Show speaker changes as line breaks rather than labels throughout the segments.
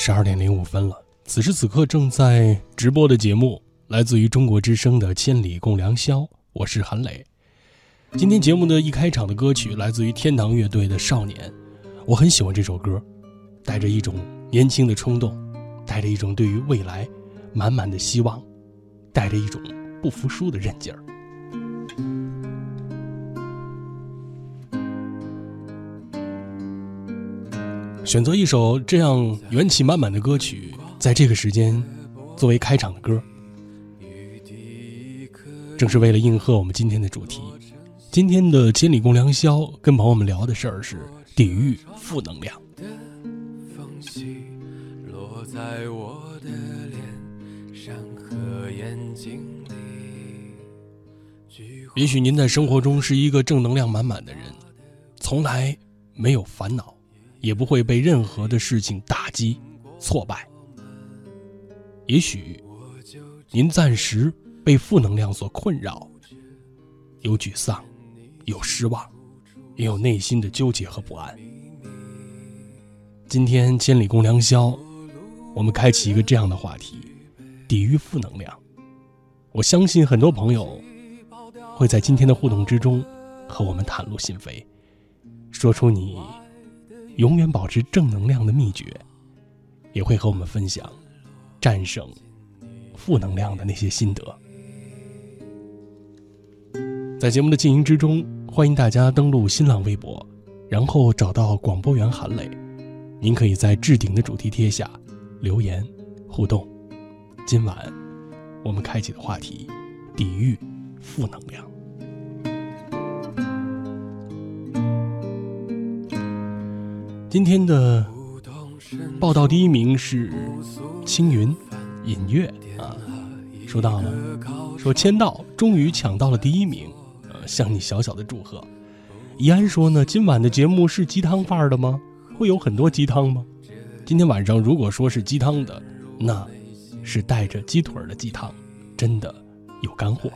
十二点零五分了，此时此刻正在直播的节目来自于中国之声的《千里共良宵》，我是韩磊。今天节目的一开场的歌曲来自于天堂乐队的《少年》，我很喜欢这首歌，带着一种年轻的冲动，带着一种对于未来满满的希望，带着一种不服输的韧劲儿。选择一首这样元气满满的歌曲，在这个时间作为开场的歌，正是为了应和我们今天的主题。今天的千里共良宵，跟朋友们聊的事儿是抵御负能量。在我的脸上和眼睛里也许您在生活中是一个正能量满满的人，从来没有烦恼。也不会被任何的事情打击、挫败。也许您暂时被负能量所困扰，有沮丧，有失望，也有内心的纠结和不安。今天千里共良宵，我们开启一个这样的话题：抵御负能量。我相信很多朋友会在今天的互动之中和我们袒露心扉，说出你。永远保持正能量的秘诀，也会和我们分享战胜负能量的那些心得。在节目的进行之中，欢迎大家登录新浪微博，然后找到广播员韩磊，您可以在置顶的主题贴下留言互动。今晚我们开启的话题：抵御负能量。今天的报道第一名是青云隐月啊，收到了，说签到终于抢到了第一名，呃，向你小小的祝贺。怡安说呢，今晚的节目是鸡汤范儿的吗？会有很多鸡汤吗？今天晚上如果说是鸡汤的，那是带着鸡腿的鸡汤，真的有干货。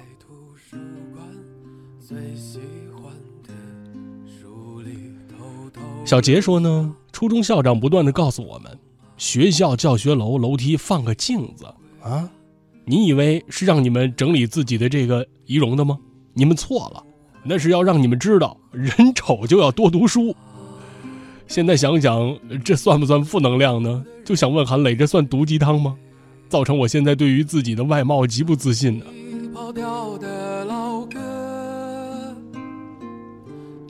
小杰说呢，初中校长不断的告诉我们，学校教学楼楼梯放个镜子啊，你以为是让你们整理自己的这个仪容的吗？你们错了，那是要让你们知道，人丑就要多读书。现在想想，这算不算负能量呢？就想问韩磊，这算毒鸡汤吗？造成我现在对于自己的外貌极不自信呢？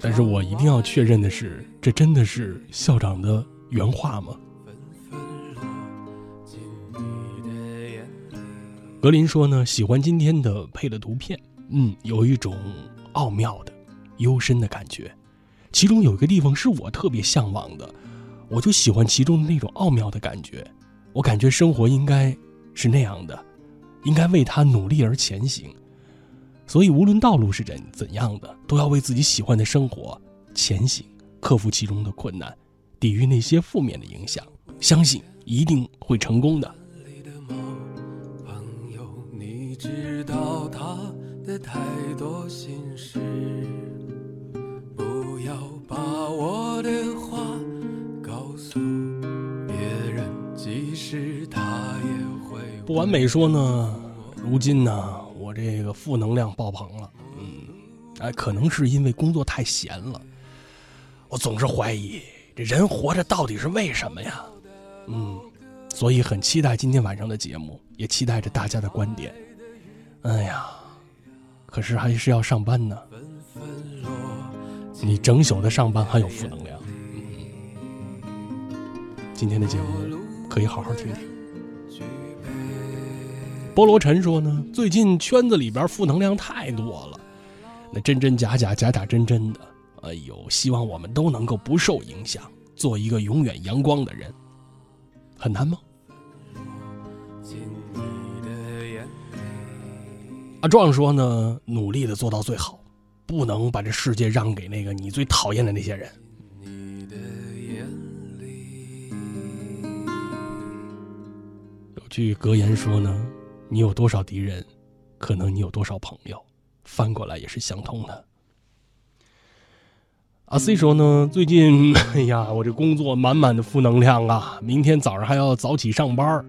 但是我一定要确认的是，这真的是校长的原话吗？格林说呢，喜欢今天的配的图片，嗯，有一种奥妙的、幽深的感觉。其中有一个地方是我特别向往的，我就喜欢其中的那种奥妙的感觉。我感觉生活应该是那样的，应该为他努力而前行。所以，无论道路是怎怎样的，都要为自己喜欢的生活前行，克服其中的困难，抵御那些负面的影响，相信一定会成功的。知道他的太多心事不
要把我的话告诉别人，即使他也会不
完美说呢，如今呢。我这个负能量爆棚了，嗯，哎，可能是因为工作太闲了，我总是怀疑这人活着到底是为什么呀？嗯，所以很期待今天晚上的节目，也期待着大家的观点。哎呀，可是还是要上班呢，你整宿的上班还有负能量。今天的节目可以好好听听。菠萝陈说呢，最近圈子里边负能量太多了，那真真假假，假假真真的。哎呦，希望我们都能够不受影响，做一个永远阳光的人。很难吗？阿壮说呢，努力的做到最好，不能把这世界让给那个你最讨厌的那些人。有句格言说呢。你有多少敌人，可能你有多少朋友，翻过来也是相通的。阿 C 说呢，最近 哎呀，我这工作满满的负能量啊，明天早上还要早起上班，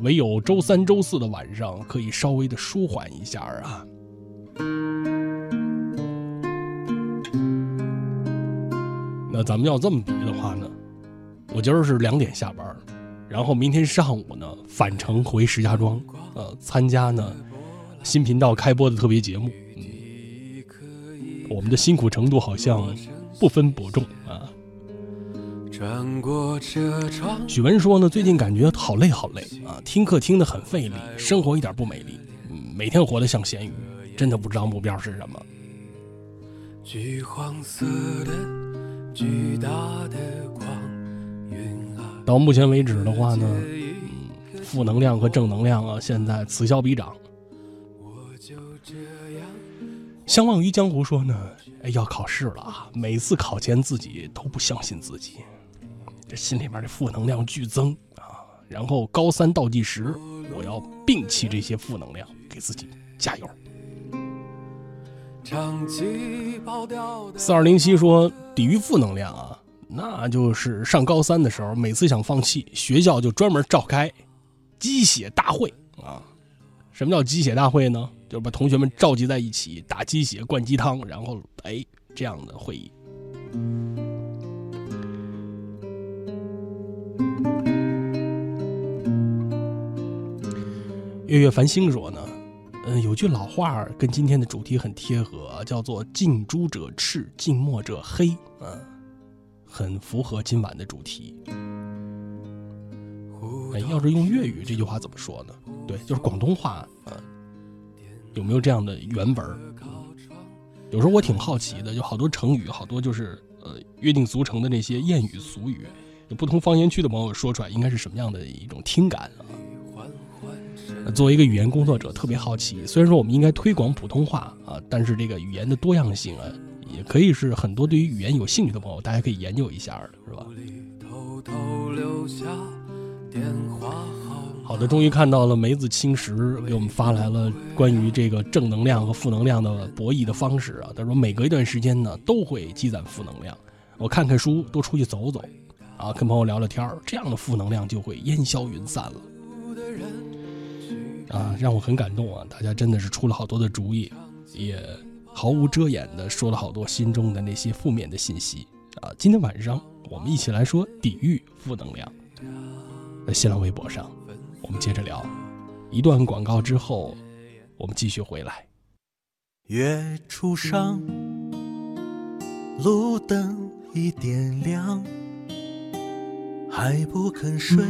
唯有周三、周四的晚上可以稍微的舒缓一下啊。那咱们要这么比的话呢，我今儿是两点下班，然后明天上午呢返程回石家庄，呃，参加呢新频道开播的特别节目。嗯，我们的辛苦程度好像。不分伯仲啊！许文说呢，最近感觉好累好累啊，听课听得很费力，生活一点不美丽，嗯，每天活得像咸鱼，真的不知道目标是什么。橘黄色的巨大的光云啊！到目前为止的话呢，嗯，负能量和正能量啊，现在此消彼长。相忘于江湖说呢。要考试了啊！每次考前自己都不相信自己，这心里面的负能量剧增啊。然后高三倒计时，我要摒弃这些负能量，给自己加油。四二零七说抵御负能量啊，那就是上高三的时候，每次想放弃，学校就专门召开鸡血大会啊。什么叫鸡血大会呢？就是把同学们召集在一起打鸡血、灌鸡汤，然后哎这样的会议。月月繁星说呢，嗯，有句老话跟今天的主题很贴合，叫做“近朱者赤，近墨者黑”，嗯，很符合今晚的主题。哎要是用粤语这句话怎么说呢？对，就是广东话啊，有没有这样的原文？有时候我挺好奇的，有好多成语，好多就是呃约定俗成的那些谚语俗语，有不同方言区的朋友说出来，应该是什么样的一种听感啊？作为一个语言工作者，特别好奇。虽然说我们应该推广普通话啊，但是这个语言的多样性啊，也可以是很多对于语言有兴趣的朋友，大家可以研究一下的，是吧？好的，终于看到了梅子青石给我们发来了关于这个正能量和负能量的博弈的方式啊。他说每隔一段时间呢都会积攒负能量，我看看书，多出去走走，啊，跟朋友聊聊天这样的负能量就会烟消云散了。啊，让我很感动啊！大家真的是出了好多的主意，也毫无遮掩的说了好多心中的那些负面的信息啊。今天晚上我们一起来说抵御负能量。在新浪微博上，我们接着聊。一段广告之后，我们继续回来。
月初上，路灯已点亮，还不肯睡，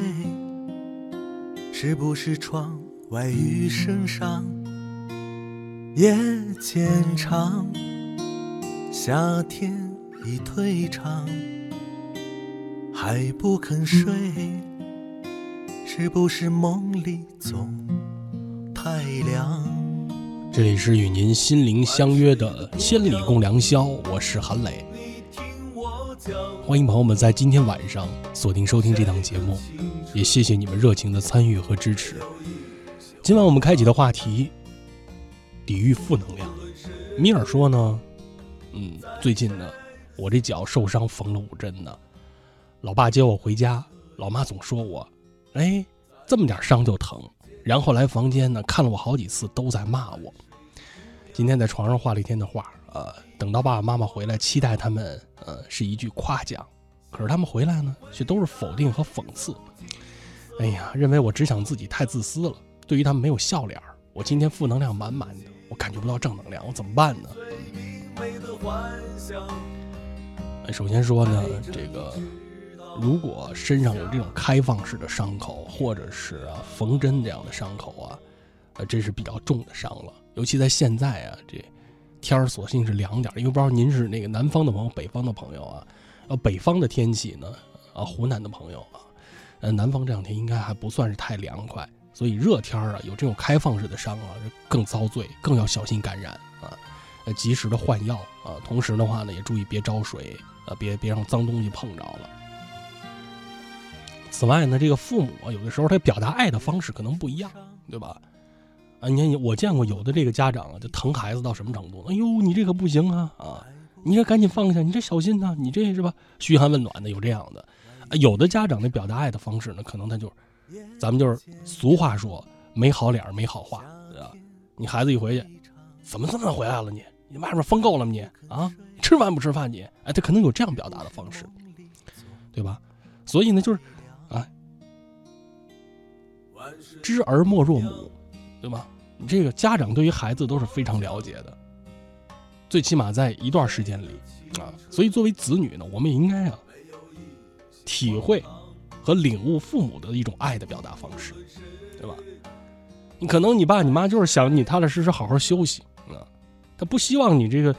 是不是窗外雨声上？夜渐长，夏天已退场，还不肯睡。是不是梦里总太凉？
这里是与您心灵相约的千里共良宵，我是韩磊。欢迎朋友们在今天晚上锁定收听这档节目，也谢谢你们热情的参与和支持。今晚我们开启的话题：抵御负能量。米尔说呢，嗯，最近呢，我这脚受伤缝了五针呢。老爸接我回家，老妈总说我。哎，这么点伤就疼，然后来房间呢，看了我好几次，都在骂我。今天在床上画了一天的画，呃，等到爸爸妈妈回来，期待他们，呃，是一句夸奖，可是他们回来呢，却都是否定和讽刺。哎呀，认为我只想自己，太自私了。对于他们没有笑脸我今天负能量满满的，我感觉不到正能量，我怎么办呢？首先说呢，这个。如果身上有这种开放式的伤口，或者是啊缝针这样的伤口啊，呃，这是比较重的伤了。尤其在现在啊，这天儿索性是凉点儿，因为不知道您是那个南方的朋友，北方的朋友啊，呃，北方的天气呢，啊，湖南的朋友啊，呃，南方这两天应该还不算是太凉快，所以热天儿啊，有这种开放式的伤啊，更遭罪，更要小心感染啊，呃，及时的换药啊，同时的话呢，也注意别招水，呃，别别让脏东西碰着了。此外呢，这个父母，有的时候他表达爱的方式可能不一样，对吧？啊，你看，我见过有的这个家长啊，就疼孩子到什么程度？哎呦，你这可不行啊！啊，你这赶紧放下，你这小心呐，你这是吧？嘘寒问暖的有这样的，有的家长那表达爱的方式呢，可能他就，咱们就是俗话说没好脸没好话，对吧？你孩子一回去，怎么这么回来了你？你外面疯够了吗你？啊，吃饭不吃饭你？哎，他可能有这样表达的方式，对吧？所以呢，就是，知儿莫若母，对吧？你这个家长对于孩子都是非常了解的，最起码在一段时间里啊，所以作为子女呢，我们也应该啊，体会和领悟父母的一种爱的表达方式，对吧？你可能你爸你妈就是想你踏踏实实好好休息啊，他不希望你这个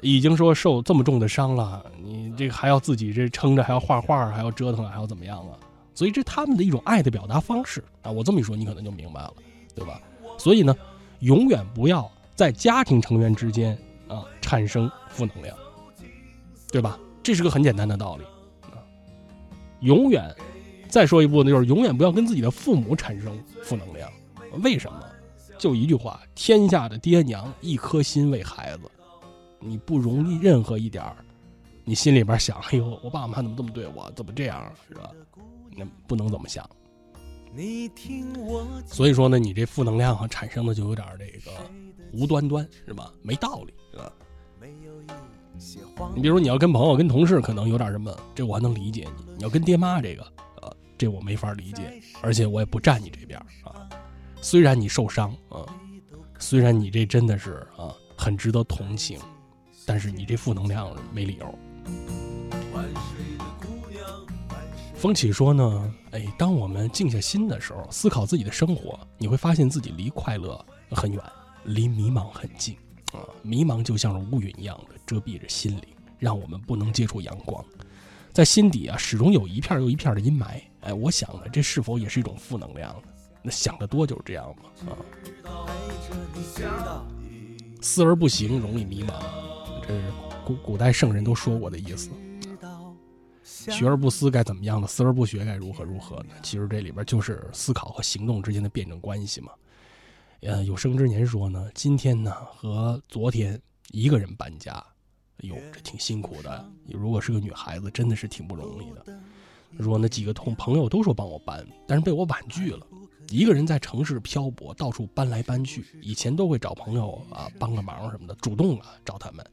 已经说受这么重的伤了，你这个还要自己这撑着，还要画画，还要折腾，还要怎么样啊？所以这他们的一种爱的表达方式啊，我这么一说，你可能就明白了，对吧？所以呢，永远不要在家庭成员之间啊产生负能量，对吧？这是个很简单的道理啊。永远，再说一步呢，就是永远不要跟自己的父母产生负能量。为什么？就一句话：天下的爹娘一颗心为孩子，你不容易任何一点儿，你心里边想：哎呦，我爸妈怎么这么对我？怎么这样？是吧？那不能怎么想。所以说呢，你这负能量产生的就有点这个无端端，是吧？没道理，是吧？你比如你要跟朋友、跟同事，可能有点什么，这我还能理解你。你要跟爹妈这个，呃，这我没法理解，而且我也不站你这边啊。虽然你受伤啊，虽然你这真的是啊很值得同情，但是你这负能量没理由。风起说呢，哎，当我们静下心的时候，思考自己的生活，你会发现自己离快乐很远，离迷茫很近啊！迷茫就像是乌云一样的遮蔽着心灵，让我们不能接触阳光，在心底啊，始终有一片又一片的阴霾。哎，我想呢，这是否也是一种负能量呢？那想得多就是这样嘛啊！思而不行，容易迷茫，这是古古代圣人都说过的意思。学而不思该怎么样呢？思而不学该如何如何呢？其实这里边就是思考和行动之间的辩证关系嘛。呃，有生之年说呢，今天呢和昨天一个人搬家，哎呦，这挺辛苦的。如果是个女孩子，真的是挺不容易的。说那几个同朋友都说帮我搬，但是被我婉拒了。一个人在城市漂泊，到处搬来搬去，以前都会找朋友啊帮个忙什么的，主动啊找他们。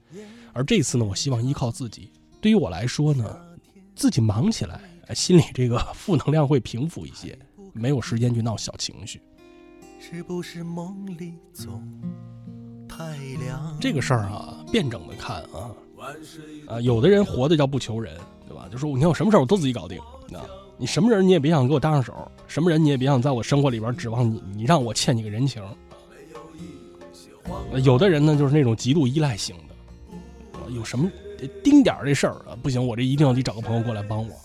而这次呢，我希望依靠自己。对于我来说呢。自己忙起来，心里这个 负能量会平复一些，没有时间去闹小情绪。是不是梦里总太凉？这个事儿啊，辩证的看啊，啊，有的人活的叫不求人，对吧？就说你看我什么事儿我都自己搞定，啊，你什么人你也别想给我搭上手，什么人你也别想在我生活里边指望你，你让我欠你个人情。有的人呢，就是那种极度依赖型的，有什么？丁点儿这事儿啊，不行，我这一定要得找个朋友过来帮我，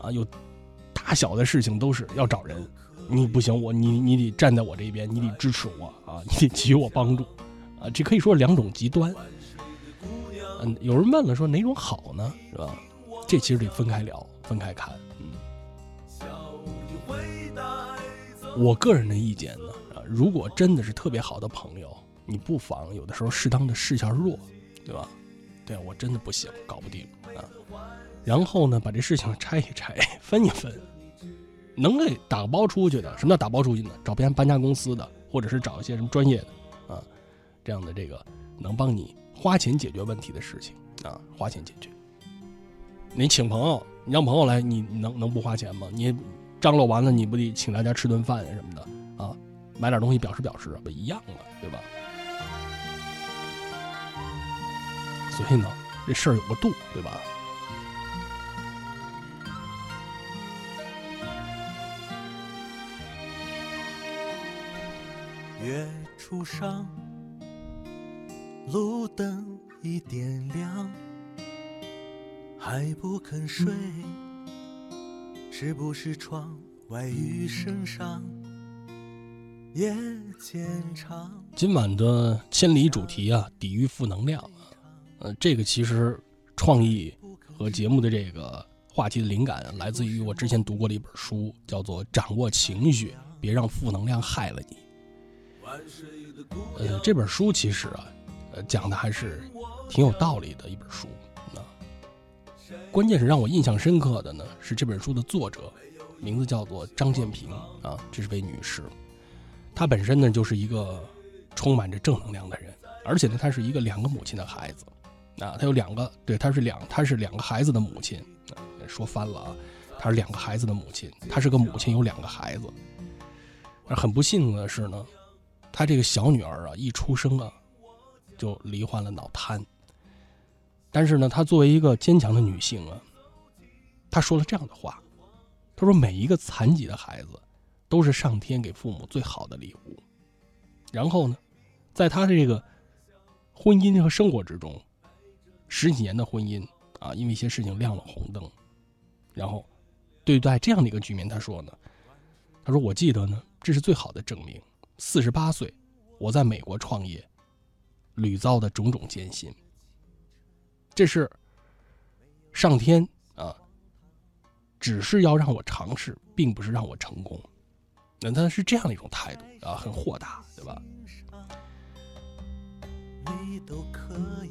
啊，有大小的事情都是要找人，你不行，我你你得站在我这边，你得支持我啊，你得给予我帮助，啊，这可以说是两种极端。嗯，有人问了，说哪种好呢？是吧？这其实得分开聊，分开看。嗯，我个人的意见呢，啊，如果真的是特别好的朋友，你不妨有的时候适当的示下弱，对吧？对我真的不行，搞不定啊。然后呢，把这事情拆一拆，分一分，能给打包出去的。什么叫打包出去呢？找别人搬家公司的，或者是找一些什么专业的啊，这样的这个能帮你花钱解决问题的事情啊，花钱解决。你请朋友，你让朋友来，你能能不花钱吗？你张罗完了，你不得请大家吃顿饭什么的啊？买点东西表示表示，不一样了，对吧？所以呢，这事儿有个度，对吧？月初上，路灯已点亮，还不肯睡，是不是窗外雨声上夜渐长？今晚的千里主题啊，抵御负能量。呃，这个其实创意和节目的这个话题的灵感来自于我之前读过的一本书，叫做《掌握情绪，别让负能量害了你》。呃，这本书其实啊，呃，讲的还是挺有道理的一本书。啊关键是让我印象深刻的呢，是这本书的作者，名字叫做张建平啊，这是位女士。她本身呢就是一个充满着正能量的人，而且呢，她是一个两个母亲的孩子。啊，她有两个，对，她是两，她是两个孩子的母亲。说翻了啊，她是两个孩子的母亲，她是个母亲，有两个孩子。而很不幸的是呢，她这个小女儿啊，一出生啊，就罹患了脑瘫。但是呢，她作为一个坚强的女性啊，她说了这样的话：“她说每一个残疾的孩子，都是上天给父母最好的礼物。”然后呢，在她的这个婚姻和生活之中。十几年的婚姻啊，因为一些事情亮了红灯，然后对待这样的一个局面，他说呢，他说我记得呢，这是最好的证明。四十八岁，我在美国创业，屡遭的种种艰辛，这是上天啊，只是要让我尝试，并不是让我成功。那他是这样的一种态度啊，很豁达，对吧？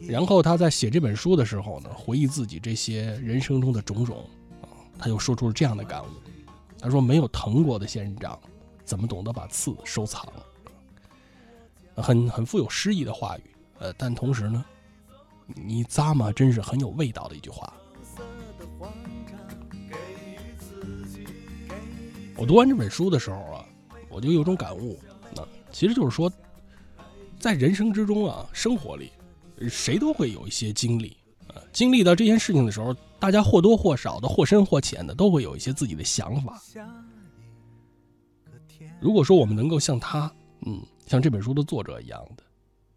然后他在写这本书的时候呢，回忆自己这些人生中的种种，啊，他又说出了这样的感悟。他说：“没有疼过的仙人掌，怎么懂得把刺收藏？”很很富有诗意的话语，呃，但同时呢，你咂嘛，真是很有味道的一句话。我读完这本书的时候啊，我就有种感悟，那其实就是说。在人生之中啊，生活里，谁都会有一些经历啊。经历到这件事情的时候，大家或多或少的、或深或浅的，都会有一些自己的想法。如果说我们能够像他，嗯，像这本书的作者一样的，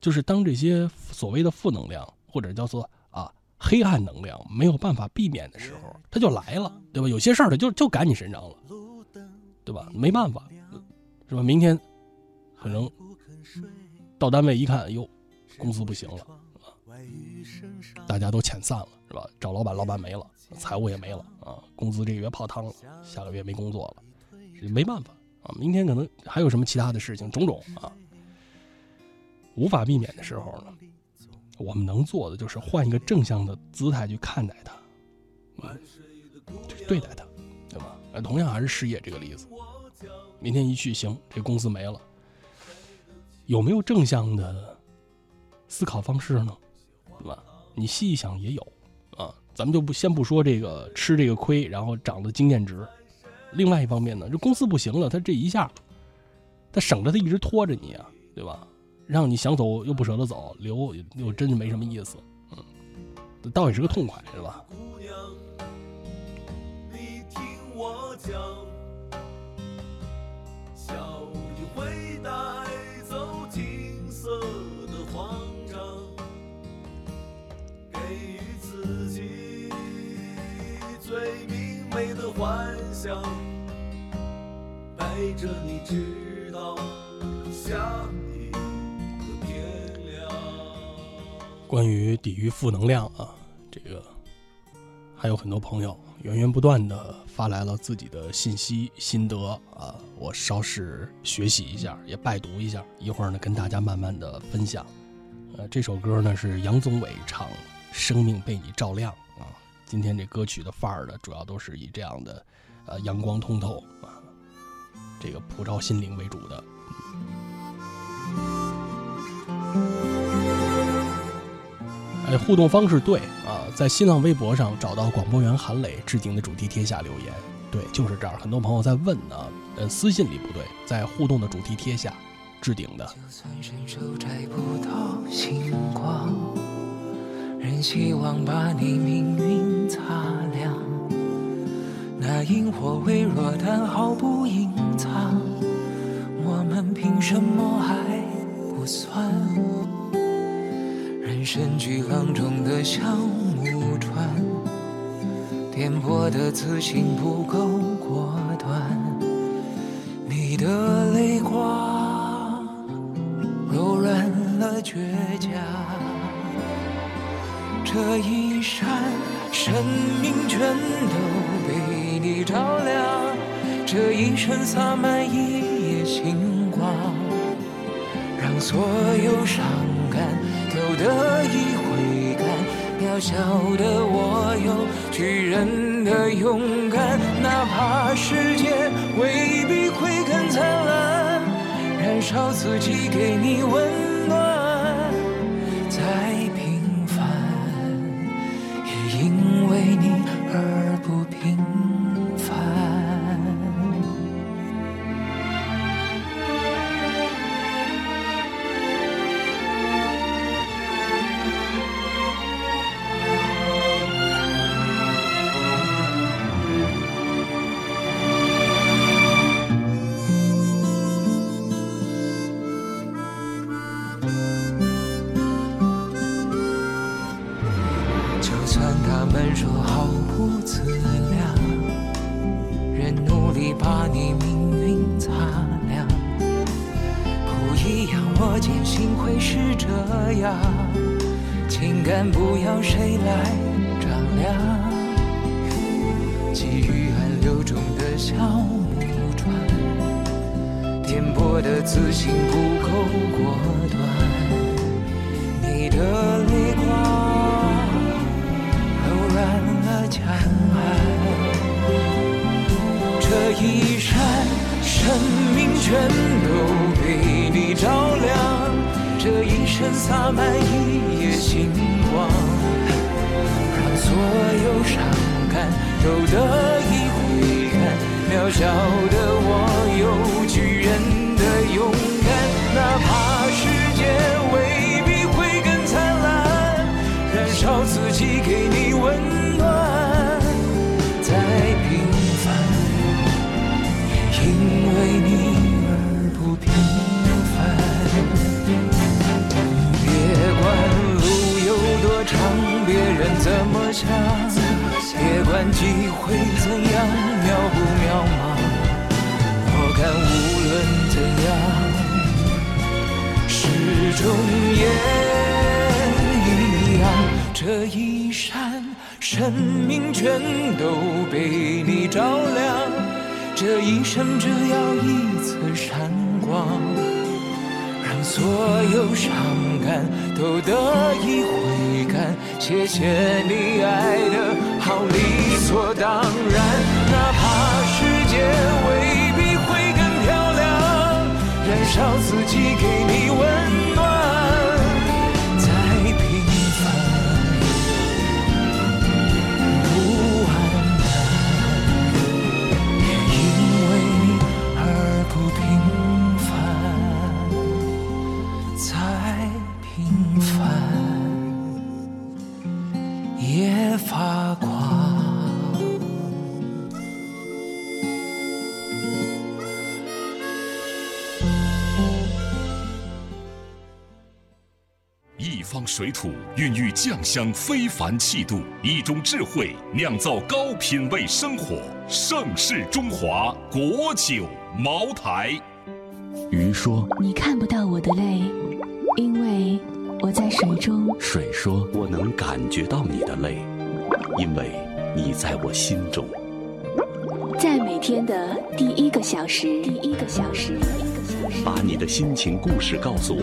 就是当这些所谓的负能量或者叫做啊黑暗能量没有办法避免的时候，他就来了，对吧？有些事儿他就就赶你身上了，对吧？没办法，是吧？明天可能。到单位一看，哟，公司不行了，大家都遣散了，是吧？找老板，老板没了，财务也没了啊，工资这个月泡汤了，下个月没工作了，没办法啊。明天可能还有什么其他的事情，种种啊，无法避免的时候呢，我们能做的就是换一个正向的姿态去看待它，嗯，去对待它，对吧？同样还是失业这个例子，明天一去，行，这公司没了。有没有正向的思考方式呢？对吧？你细一想也有啊。咱们就不先不说这个吃这个亏，然后涨的经验值。另外一方面呢，这公司不行了，他这一下，他省着他一直拖着你啊，对吧？让你想走又不舍得走，留又真是没什么意思。嗯，倒也是个痛快，是吧？姑娘你听我讲想，陪着你直到下一个天亮。关于抵御负能量啊，这个还有很多朋友源源不断的发来了自己的信息心得啊，我稍事学习一下，也拜读一下，一会儿呢跟大家慢慢的分享。呃，这首歌呢是杨宗纬唱《生命被你照亮》。啊今天这歌曲的范儿呢，主要都是以这样的，呃，阳光通透啊，这个普照心灵为主的。哎，互动方式对啊，在新浪微博上找到广播员韩磊置顶的主题贴下留言，对，就是这儿。很多朋友在问呢，呃，私信里不对，在互动的主题贴下置顶的。仍希望把你命运小的
我有巨人的勇敢，哪怕世界未必会更灿烂，燃烧自己给你温暖。算他们说毫不自量，仍努力把你命运擦亮。不一样，我坚信会是这样。情感不要谁来丈量，给予暗流中的小木船，颠簸的自信不够果断。你的泪墙岸，这一扇生命全都被你照亮，这一生洒满一夜星光，让所有伤感都得以回甘。渺小的我有巨人的勇敢，哪怕世界未必会更灿烂。燃烧自己给你温为你而不平凡。别管路有多长，别人怎么想，别管机会怎样渺不渺茫，我看无论怎样，始终也一样。这一扇生命全都被你照亮，这一生只要一次闪光，让所有伤感都得以回甘。谢谢你爱的好理所当然，哪怕世界未必会更漂亮，燃烧自己给你温
水土孕育酱香非凡气度，一种智慧酿造高品位生活。盛世中华国酒茅台。
鱼说
你看不到我的泪，因为我在水中。：“
水说，我能感觉到你的泪，因为你在我心中。
在每天的第一个小时，第一个小时，第一个小时，
把你的心情故事告诉我，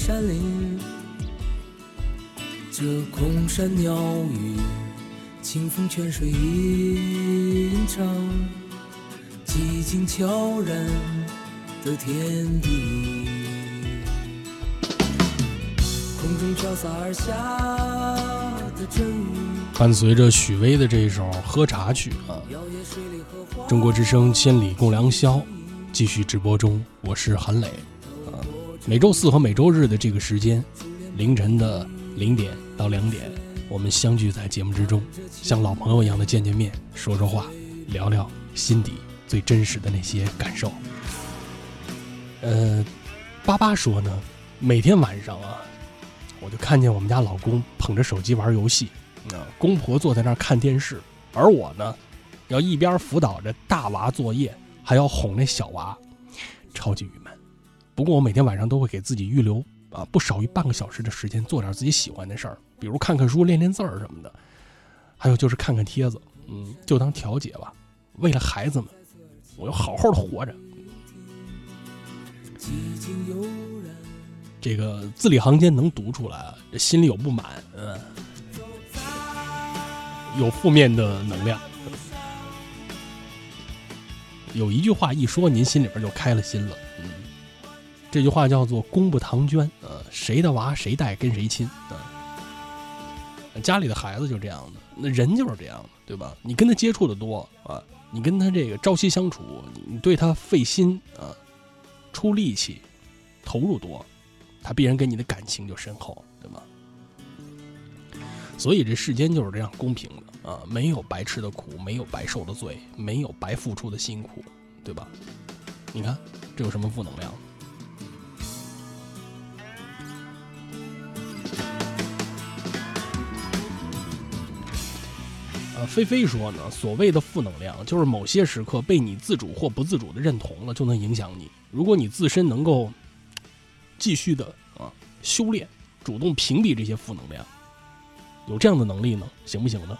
山林，这空山鸟语，清风泉水吟唱。寂静悄然的天地，空中飘洒而下的阵雨，
伴随着许巍的这一首《喝茶曲》啊，中国之声《千里共良宵》继续直播中，我是韩磊。啊，每周四和每周日的这个时间，凌晨的零点到两点，我们相聚在节目之中，像老朋友一样的见见面，说说话，聊聊心底最真实的那些感受。呃，巴巴说呢，每天晚上啊，我就看见我们家老公捧着手机玩游戏，啊，公婆坐在那儿看电视，而我呢，要一边辅导着大娃作业，还要哄那小娃，超级。不过我每天晚上都会给自己预留啊不少于半个小时的时间，做点自己喜欢的事儿，比如看看书、练练字儿什么的，还有就是看看帖子，嗯，就当调节吧。为了孩子们，我要好好的活着。这个字里行间能读出来，这心里有不满，嗯，有负面的能量。有一句话一说，您心里边就开了心了，这句话叫做“公不唐捐”，呃，谁的娃谁带跟谁亲，啊，家里的孩子就这样的，那人就是这样的，对吧？你跟他接触的多啊，你跟他这个朝夕相处，你你对他费心啊，出力气，投入多，他必然跟你的感情就深厚，对吧？所以这世间就是这样公平的啊，没有白吃的苦，没有白受的罪，没有白付出的辛苦，对吧？你看这有什么负能量？呃，菲菲说呢，所谓的负能量，就是某些时刻被你自主或不自主的认同了，就能影响你。如果你自身能够继续的啊修炼，主动屏蔽这些负能量，有这样的能力呢，行不行呢？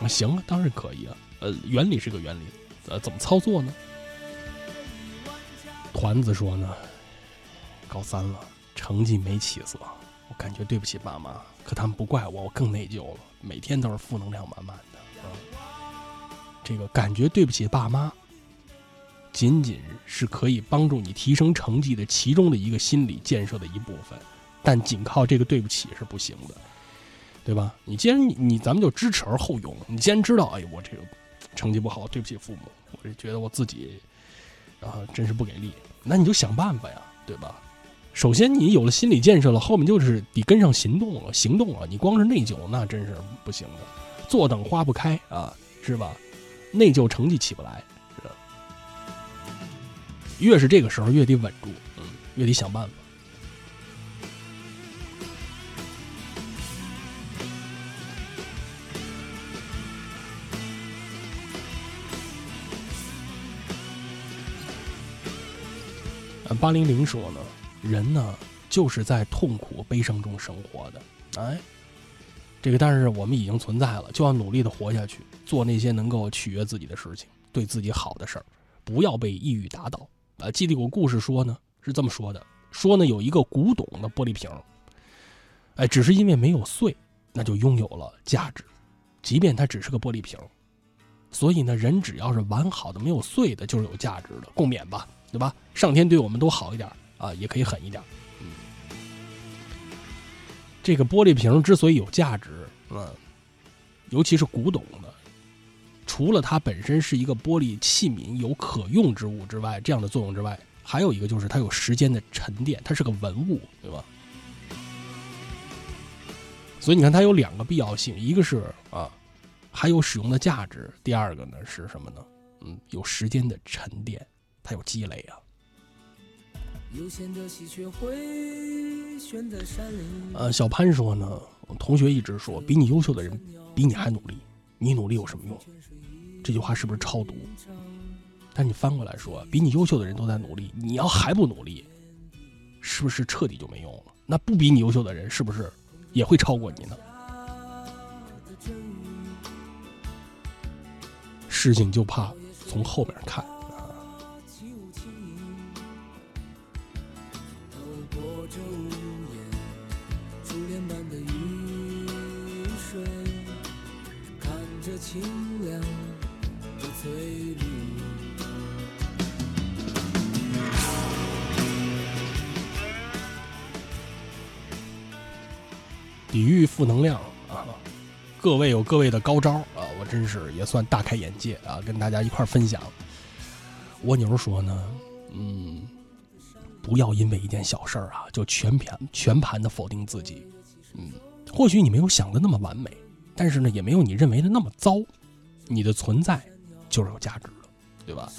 啊，行啊，当然可以啊。呃，原理是个原理，呃，怎么操作呢？团子说呢，高三了，成绩没起色，我感觉对不起爸妈，可他们不怪我，我更内疚了，每天都是负能量满满的。这个感觉对不起爸妈，仅仅是可以帮助你提升成绩的其中的一个心理建设的一部分，但仅靠这个对不起是不行的，对吧？你既然你你咱们就知耻而后勇，你既然知道，哎，我这个成绩不好，对不起父母，我是觉得我自己啊真是不给力，那你就想办法呀，对吧？首先你有了心理建设了，后面就是得跟上行动了，行动了，你光是内疚那真是不行的，坐等花不开啊，是吧？内疚成绩起不来，是吧？越是这个时候越得稳住，嗯，越得想办法。呃，八零零说呢，人呢就是在痛苦悲伤中生活的，哎，这个但是我们已经存在了，就要努力的活下去，做那些能够取悦自己的事情，对自己好的事儿，不要被抑郁打倒。啊，记得有个故事说呢，是这么说的，说呢有一个古董的玻璃瓶，哎，只是因为没有碎，那就拥有了价值，即便它只是个玻璃瓶。所以呢，人只要是完好的、没有碎的，就是有价值的，共勉吧。对吧？上天对我们都好一点啊，也可以狠一点。这个玻璃瓶之所以有价值，嗯，尤其是古董的，除了它本身是一个玻璃器皿，有可用之物之外，这样的作用之外，还有一个就是它有时间的沉淀，它是个文物，对吧？所以你看，它有两个必要性，一个是啊，还有使用的价值；第二个呢是什么呢？嗯，有时间的沉淀。它有积累啊！呃，小潘说呢，同学一直说，比你优秀的人比你还努力，你努力有什么用？这句话是不是超毒？但你翻过来说，比你优秀的人都在努力，你要还不努力，是不是彻底就没用了？那不比你优秀的人，是不是也会超过你呢？事情就怕从后边看。
清凉的翠绿。
抵御负能量啊，各位有各位的高招啊，我真是也算大开眼界啊，跟大家一块分享。蜗牛说呢，嗯，不要因为一件小事儿啊，就全盘全盘的否定自己，嗯，或许你没有想的那么完美，但是呢，也没有你认为的那么糟。你的存在就是有价值的，对吧？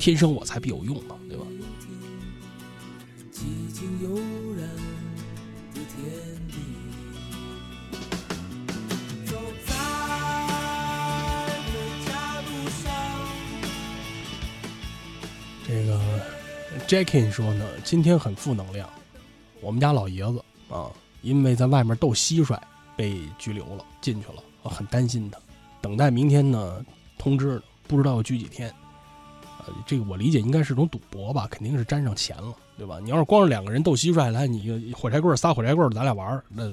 天生我材必有用嘛，对吧？这个 Jackie 说呢，今天很负能量。我们家老爷子啊，因为在外面斗蟋蟀被拘留了，进去了，我很担心他。等待明天呢通知，不知道要拘几天。呃，这个我理解应该是种赌博吧，肯定是沾上钱了，对吧？你要是光是两个人斗蟋蟀来，你火柴棍撒火柴棍咱俩玩那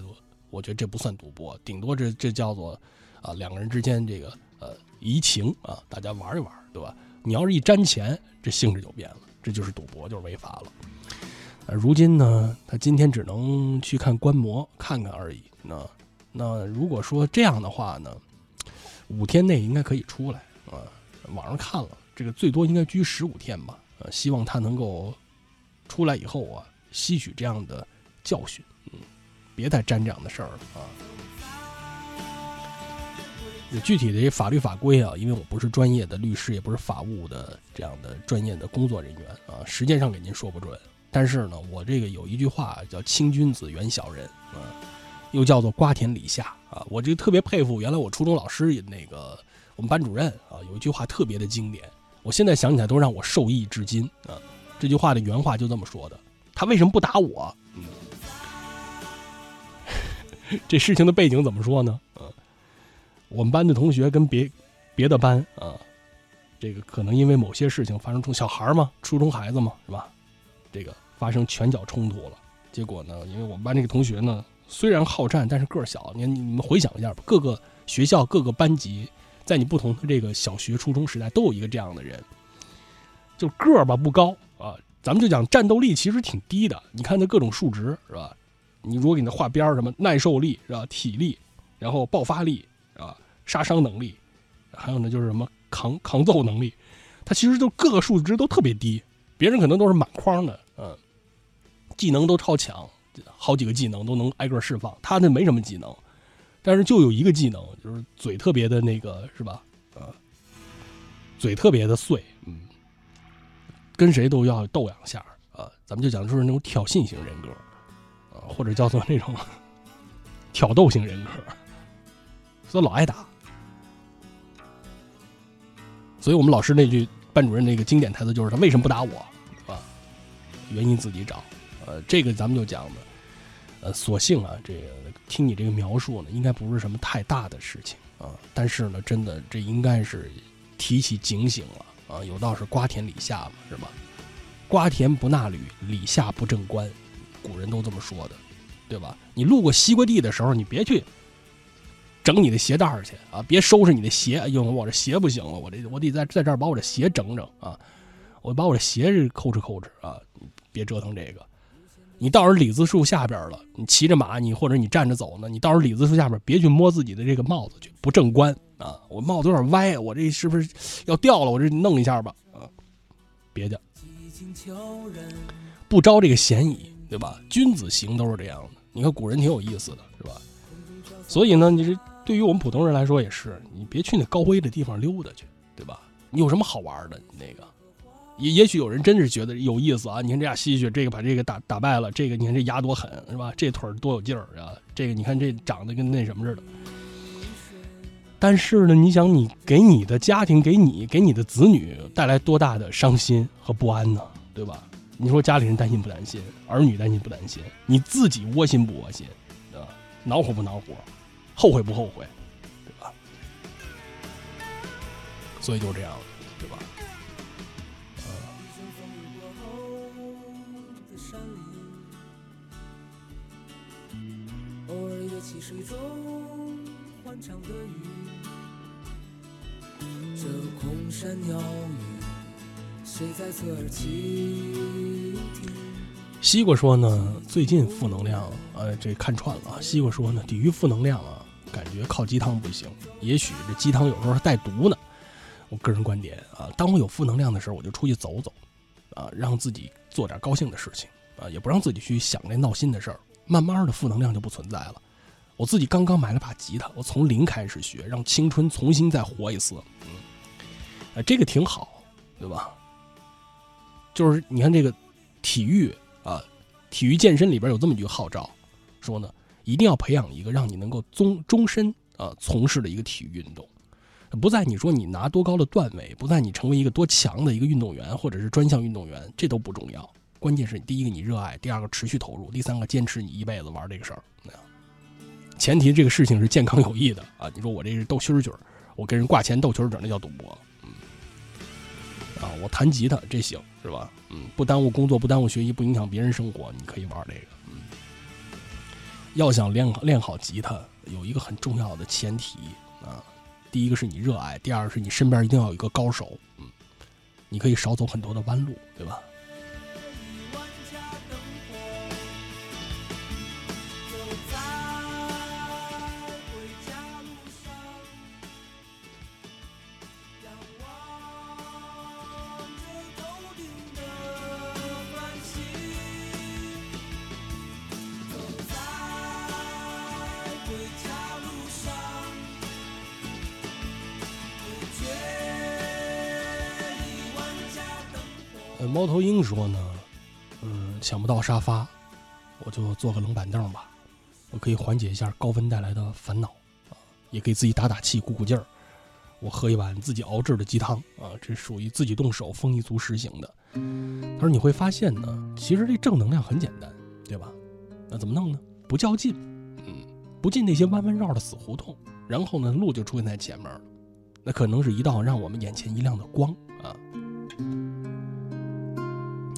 我觉得这不算赌博，顶多这这叫做啊两个人之间这个呃怡情啊，大家玩一玩，对吧？你要是一沾钱，这性质就变了，这就是赌博，就是违法了。呃，如今呢，他今天只能去看观摩，看看而已。那那如果说这样的话呢，五天内应该可以出来啊。网上看了，这个最多应该拘十五天吧。呃，希望他能够出来以后啊，吸取这样的教训，嗯，别再沾这样的事儿了啊。具体的法律法规啊，因为我不是专业的律师，也不是法务的这样的专业的工作人员啊，时间上给您说不准。但是呢，我这个有一句话叫“清君子，远小人”，啊，又叫做“瓜田李下”啊。我就特别佩服，原来我初中老师也那个我们班主任啊，有一句话特别的经典，我现在想起来都让我受益至今啊。这句话的原话就这么说的：他为什么不打我？嗯，这事情的背景怎么说呢？嗯。我们班的同学跟别别的班啊，这个可能因为某些事情发生冲小孩嘛，初中孩子嘛，是吧？这个发生拳脚冲突了。结果呢，因为我们班这个同学呢，虽然好战，但是个儿小。你你们回想一下吧，各个学校各个班级，在你不同的这个小学、初中时代，都有一个这样的人，就个儿吧不高啊。咱们就讲战斗力其实挺低的。你看那各种数值是吧？你如果给他画边儿，什么耐受力是吧？体力，然后爆发力。啊，杀伤能力，还有呢，就是什么抗抗揍能力，他其实就各个数值都特别低，别人可能都是满框的，嗯，技能都超强，好几个技能都能挨个释放，他那没什么技能，但是就有一个技能，就是嘴特别的那个，是吧？啊，嘴特别的碎，嗯，跟谁都要斗两下，啊，咱们就讲就是那种挑衅型人格，啊，或者叫做那种 挑逗型人格。所以老挨打，所以我们老师那句班主任那个经典台词就是他为什么不打我，啊？原因自己找。呃，这个咱们就讲的，呃，所幸啊，这个听你这个描述呢，应该不是什么太大的事情啊。但是呢，真的这应该是提起警醒了啊。有道是瓜田李下嘛，是吧？瓜田不纳履，李下不正官，古人都这么说的，对吧？你路过西瓜地的时候，你别去。整你的鞋带去啊！别收拾你的鞋，哎呦，我这鞋不行了，我这我得在在这儿把我这鞋整整啊！我把我这鞋抠哧抠哧啊！别折腾这个。你到时候李子树下边了，你骑着马，你或者你站着走呢，你到时候李子树下边别去摸自己的这个帽子去，不正观啊！我帽子有点歪，我这是不是要掉了？我这弄一下吧啊！别的，不招这个嫌疑，对吧？君子行都是这样的。你看古人挺有意思的，是吧？所以呢，你这。对于我们普通人来说也是，你别去那高危的地方溜达去，对吧？你有什么好玩的？你那个，也也许有人真的是觉得有意思啊！你看这俩吸血，这个把这个打打败了，这个你看这牙多狠，是吧？这腿多有劲儿啊！这个你看这长得跟那什么似的。但是呢，你想你给你的家庭、给你、给你的子女带来多大的伤心和不安呢？对吧？你说家里人担心不担心？儿女担心不担心？你自己窝心不窝心？对吧？恼火不恼火？后悔不后悔，对吧？所以就这样了，对吧？
溪水中欢唱的鱼，这空山鸟语，谁在侧耳倾听
西瓜说呢，最近负能量呃，这看串了。西瓜说呢，抵御负能量啊，感觉靠鸡汤不行，也许这鸡汤有时候还带毒呢。我个人观点啊，当我有负能量的时候，我就出去走走，啊，让自己做点高兴的事情啊，也不让自己去想那闹心的事儿，慢慢的负能量就不存在了。我自己刚刚买了把吉他，我从零开始学，让青春重新再活一次。嗯，这个挺好，对吧？就是你看这个体育啊，体育健身里边有这么一句号召，说呢，一定要培养一个让你能够终终身啊从事的一个体育运动，不在你说你拿多高的段位，不在你成为一个多强的一个运动员或者是专项运动员，这都不重要，关键是第一个你热爱，第二个持续投入，第三个坚持你一辈子玩这个事儿。前提这个事情是健康有益的啊！你说我这是斗蛐蛐儿，我跟人挂钱斗蛐蛐儿，那叫赌博。嗯，啊，我弹吉他这行是吧？嗯，不耽误工作，不耽误学习，不影响别人生活，你可以玩这个。嗯，要想练练好吉他，有一个很重要的前提啊，第一个是你热爱，第二是你身边一定要有一个高手。嗯，你可以少走很多的弯路，对吧？说呢，嗯，抢不到沙发，我就坐个冷板凳吧，我可以缓解一下高温带来的烦恼啊，也给自己打打气、鼓鼓劲儿。我喝一碗自己熬制的鸡汤啊，这属于自己动手、丰衣足食型的。他说你会发现呢，其实这正能量很简单，对吧？那怎么弄呢？不较劲，嗯，不进那些弯弯绕的死胡同，然后呢，路就出现在前面了，那可能是一道让我们眼前一亮的光。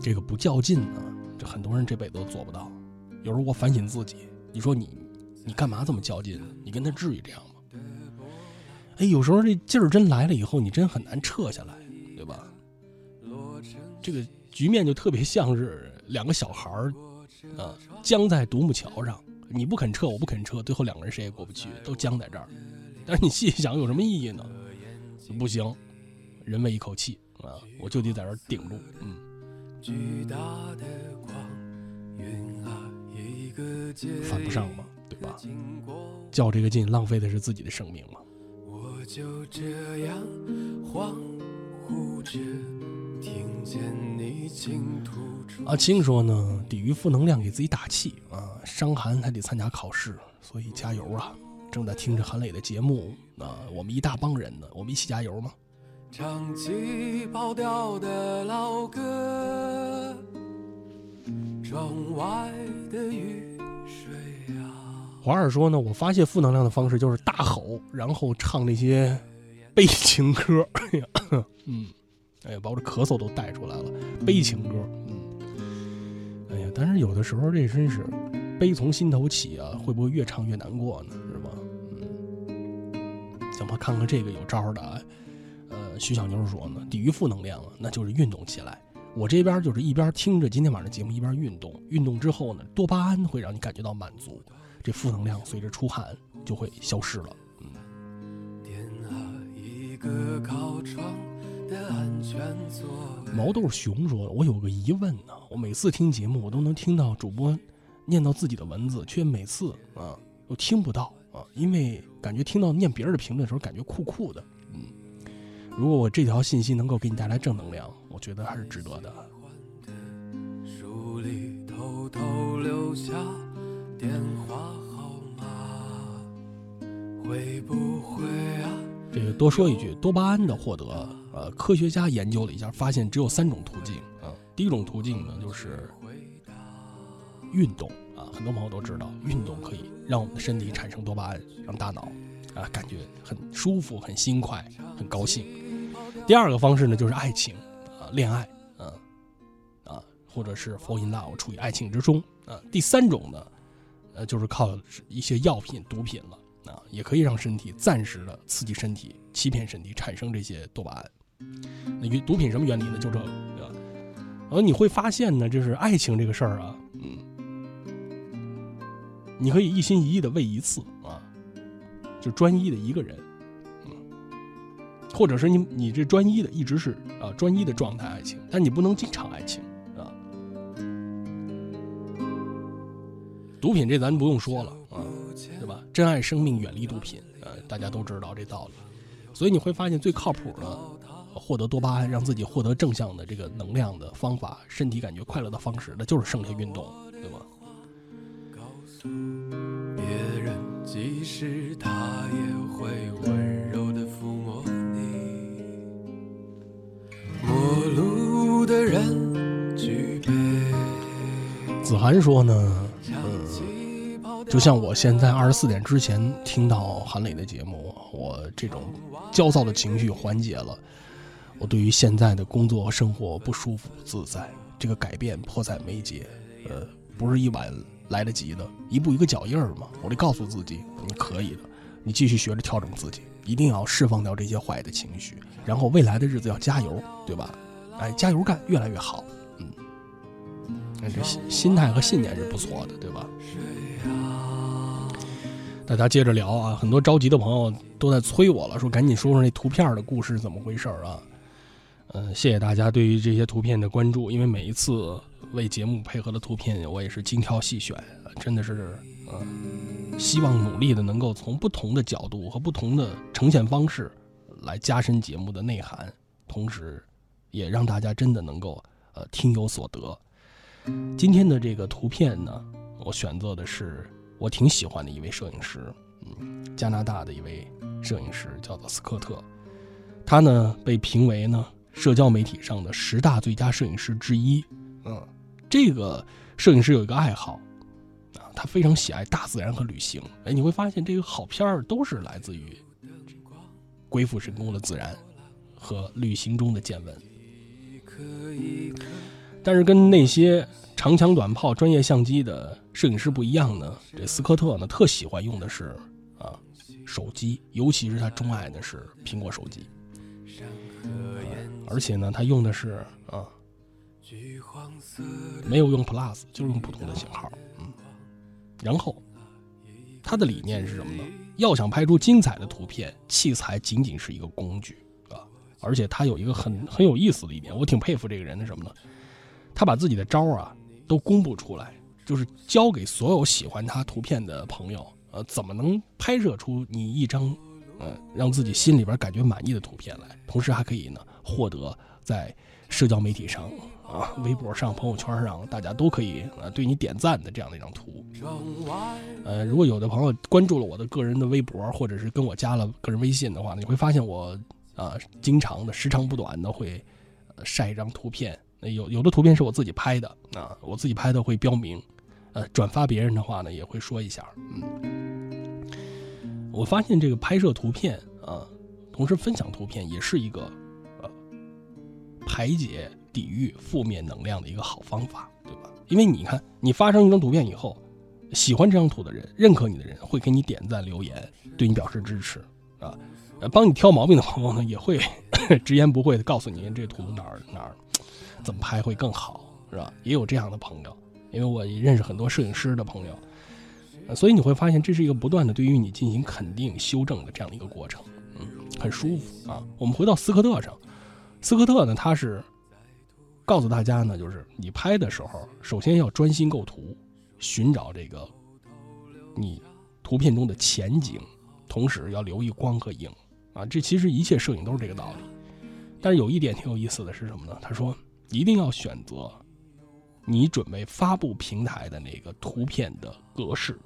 这个不较劲呢，这很多人这辈子都做不到。有时候我反省自己，你说你，你干嘛这么较劲？你跟他至于这样吗？哎，有时候这劲儿真来了以后，你真很难撤下来，对吧？这个局面就特别像是两个小孩儿啊，僵在独木桥上，你不肯撤，我不肯撤，最后两个人谁也过不去，都僵在这儿。但是你细想，有什么意义呢？不行，人为一口气啊，我就得在这儿顶住，嗯。巨大的光晕啊一个犯不上嘛对吧？较这个劲浪费的是自己的生命嘛。我就这样恍惚着听见你倾吐出。阿青说呢抵御负能量给自己打气啊伤寒还得参加考试所以加油啊正在听着韩磊的节目啊我们一大帮人呢我们一起加油吗唱起跑调的老歌，窗外的雨水啊。华尔说呢，我发泄负能量的方式就是大吼，然后唱那些悲情歌。哎呀，嗯，哎呀，把我这咳嗽都带出来了，悲情歌。嗯，哎呀，但是有的时候这真是悲从心头起啊，会不会越唱越难过呢？是吧？嗯，行吧，看看这个有招的啊。徐小妞说呢，抵御负能量啊，那就是运动起来。我这边就是一边听着今天晚上节目，一边运动。运动之后呢，多巴胺会让你感觉到满足，这负能量随着出汗就会消失了。嗯。毛豆熊说：“我有个疑问呢，我每次听节目，我都能听到主播念到自己的文字，却每次啊都听不到啊，因为感觉听到念别人的评论的时候，感觉酷酷的。”如果我这条信息能够给你带来正能量，我觉得还是值得的。这个多说一句，多巴胺的获得，呃，科学家研究了一下，发现只有三种途径啊。第一种途径呢，就是运动啊，很多朋友都知道，运动可以让我们的身体产生多巴胺，让大脑啊感觉很舒服、很心快、很高兴。第二个方式呢，就是爱情，啊，恋爱，啊，啊，或者是 fall in love，处于爱情之中，啊。第三种呢，呃，就是靠一些药品、毒品了，啊，也可以让身体暂时的刺激身体、欺骗身体，产生这些多巴胺。那毒品什么原理呢？就这个，对吧？而你会发现呢，就是爱情这个事儿啊，嗯，你可以一心一意的为一次啊，就专一的一个人，嗯，或者是你你这专一的一直是啊专一的状态爱情，但你不能经常爱情啊。毒品这咱不用说了啊，对吧？珍爱生命，远离毒品，呃，大家都知道这道理。所以你会发现最靠谱的获得多巴胺，让自己获得正向的这个能量的方法，身体感觉快乐的方式，那就是剩下运动，对吧？
别人即使他也会温柔的人举杯，
子涵说呢，嗯，就像我现在二十四点之前听到韩磊的节目，我这种焦躁的情绪缓解了，我对于现在的工作和生活不舒服不自在，这个改变迫在眉睫，呃，不是一晚来得及的，一步一个脚印儿嘛。我得告诉自己，你可以的，你继续学着调整自己，一定要释放掉这些坏的情绪，然后未来的日子要加油，对吧？哎，加油干，越来越好，嗯，那，这心心态和信念是不错的，对吧？大家接着聊啊，很多着急的朋友都在催我了，说赶紧说说那图片的故事是怎么回事啊？嗯，谢谢大家对于这些图片的关注，因为每一次为节目配合的图片，我也是精挑细选，真的是，嗯，希望努力的能够从不同的角度和不同的呈现方式来加深节目的内涵，同时也让大家真的能够呃听有所得。今天的这个图片呢，我选择的是我挺喜欢的一位摄影师，嗯，加拿大的一位摄影师叫做斯科特，他呢被评为呢。社交媒体上的十大最佳摄影师之一，嗯，这个摄影师有一个爱好，啊，他非常喜爱大自然和旅行。哎，你会发现这个好片儿都是来自于鬼斧神工的自然和旅行中的见闻。但是跟那些长枪短炮、专业相机的摄影师不一样呢，这斯科特呢特喜欢用的是啊手机，尤其是他钟爱的是苹果手机。而且呢，他用的是啊，没有用 Plus，就是用普通的型号。嗯，然后他的理念是什么呢？要想拍出精彩的图片，器材仅仅是一个工具啊。而且他有一个很很有意思的一点，我挺佩服这个人的什么呢？他把自己的招啊都公布出来，就是教给所有喜欢他图片的朋友，呃，怎么能拍摄出你一张。呃，让自己心里边感觉满意的图片来，同时还可以呢获得在社交媒体上啊，微博上、朋友圈上，大家都可以呃对你点赞的这样的一张图。呃，如果有的朋友关注了我的个人的微博，或者是跟我加了个人微信的话，你会发现我啊，经常的、时长不短的会晒一张图片。那有有的图片是我自己拍的啊，我自己拍的会标明，呃，转发别人的话呢也会说一下，嗯。我发现这个拍摄图片啊，同时分享图片也是一个呃排解、抵御负面能量的一个好方法，对吧？因为你看，你发生一张图片以后，喜欢这张图的人、认可你的人会给你点赞、留言，对你表示支持啊。帮你挑毛病的朋友呢，也会 直言不讳的告诉你这图哪儿哪儿怎么拍会更好，是吧？也有这样的朋友，因为我认识很多摄影师的朋友。所以你会发现，这是一个不断的对于你进行肯定、修正的这样的一个过程，嗯，很舒服啊。我们回到斯科特上，斯科特呢，他是告诉大家呢，就是你拍的时候，首先要专心构图，寻找这个你图片中的前景，同时要留意光和影啊。这其实一切摄影都是这个道理。但是有一点挺有意思的是什么呢？他说一定要选择你准备发布平台的那个图片的格式。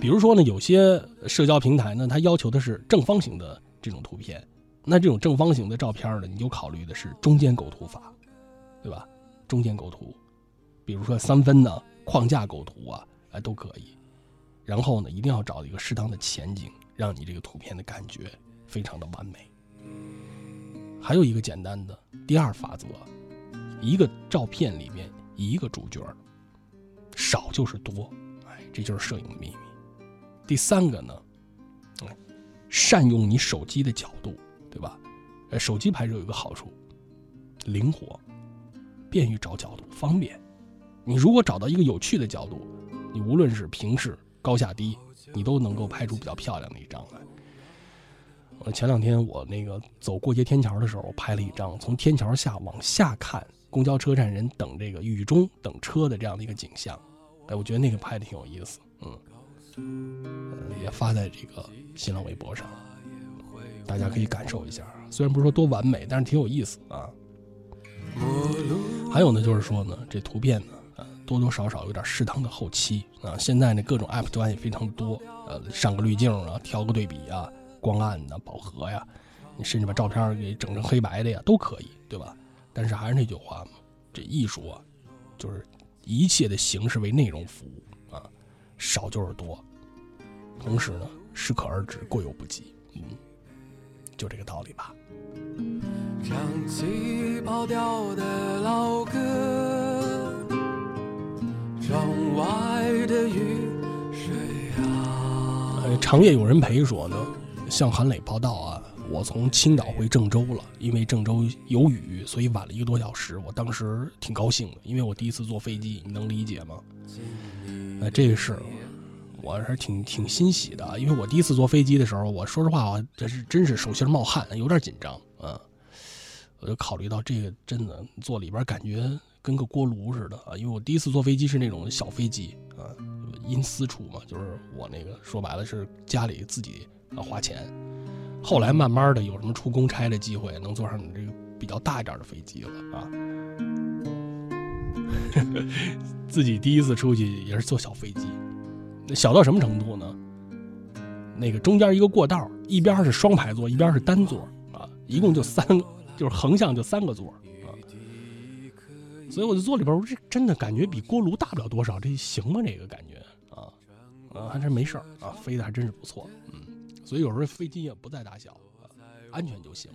比如说呢，有些社交平台呢，它要求的是正方形的这种图片，那这种正方形的照片呢，你就考虑的是中间构图法，对吧？中间构图，比如说三分呢，框架构图啊，哎都可以。然后呢，一定要找一个适当的前景，让你这个图片的感觉非常的完美。还有一个简单的第二法则，一个照片里面一个主角，少就是多。哎这就是摄影的秘密。第三个呢，善用你手机的角度，对吧？呃，手机拍摄有一个好处，灵活，便于找角度，方便。你如果找到一个有趣的角度，你无论是平视、高下低，你都能够拍出比较漂亮的一张来。我前两天我那个走过街天桥的时候，我拍了一张从天桥下往下看公交车站人等这个雨中等车的这样的一个景象。哎，我觉得那个拍的挺有意思，嗯，也发在这个新浪微博上，大家可以感受一下。虽然不是说多完美，但是挺有意思啊。还有呢，就是说呢，这图片呢，呃，多多少少有点适当的后期啊。现在呢，各种 app 端也非常多，呃，上个滤镜啊，调个对比啊，光暗呐，饱和呀，你甚至把照片给整成黑白的呀，都可以，对吧？但是还是那句话嘛，这艺术啊，就是一切的形式为内容服务啊，少就是多，同时呢，适可而止，过犹不及，嗯，就这个道理吧。
唱起跑调的老歌，
呃，长夜有人陪说呢，向韩磊报道啊，我从青岛回郑州了，因为郑州有雨，所以晚了一个多小时。我当时挺高兴的，因为我第一次坐飞机，你能理解吗？呃，这个是，我是挺挺欣喜的，因为我第一次坐飞机的时候，我说实话，我这是真是手心冒汗，有点紧张啊。我就考虑到这个真的坐里边感觉跟个锅炉似的啊，因为我第一次坐飞机是那种小飞机啊，因私处嘛，就是我那个说白了是家里自己啊花钱，后来慢慢的有什么出公差的机会，能坐上你这个比较大一点的飞机了啊。自己第一次出去也是坐小飞机，小到什么程度呢？那个中间一个过道，一边是双排座，一边是单座啊，一共就三。就是横向就三个座，所以我就坐里边，我这真的感觉比锅炉大不了多少，这行吗？这个感觉啊，啊，还真没事儿啊，飞的还真是不错，嗯，所以有时候飞机也不在大小，安全就行。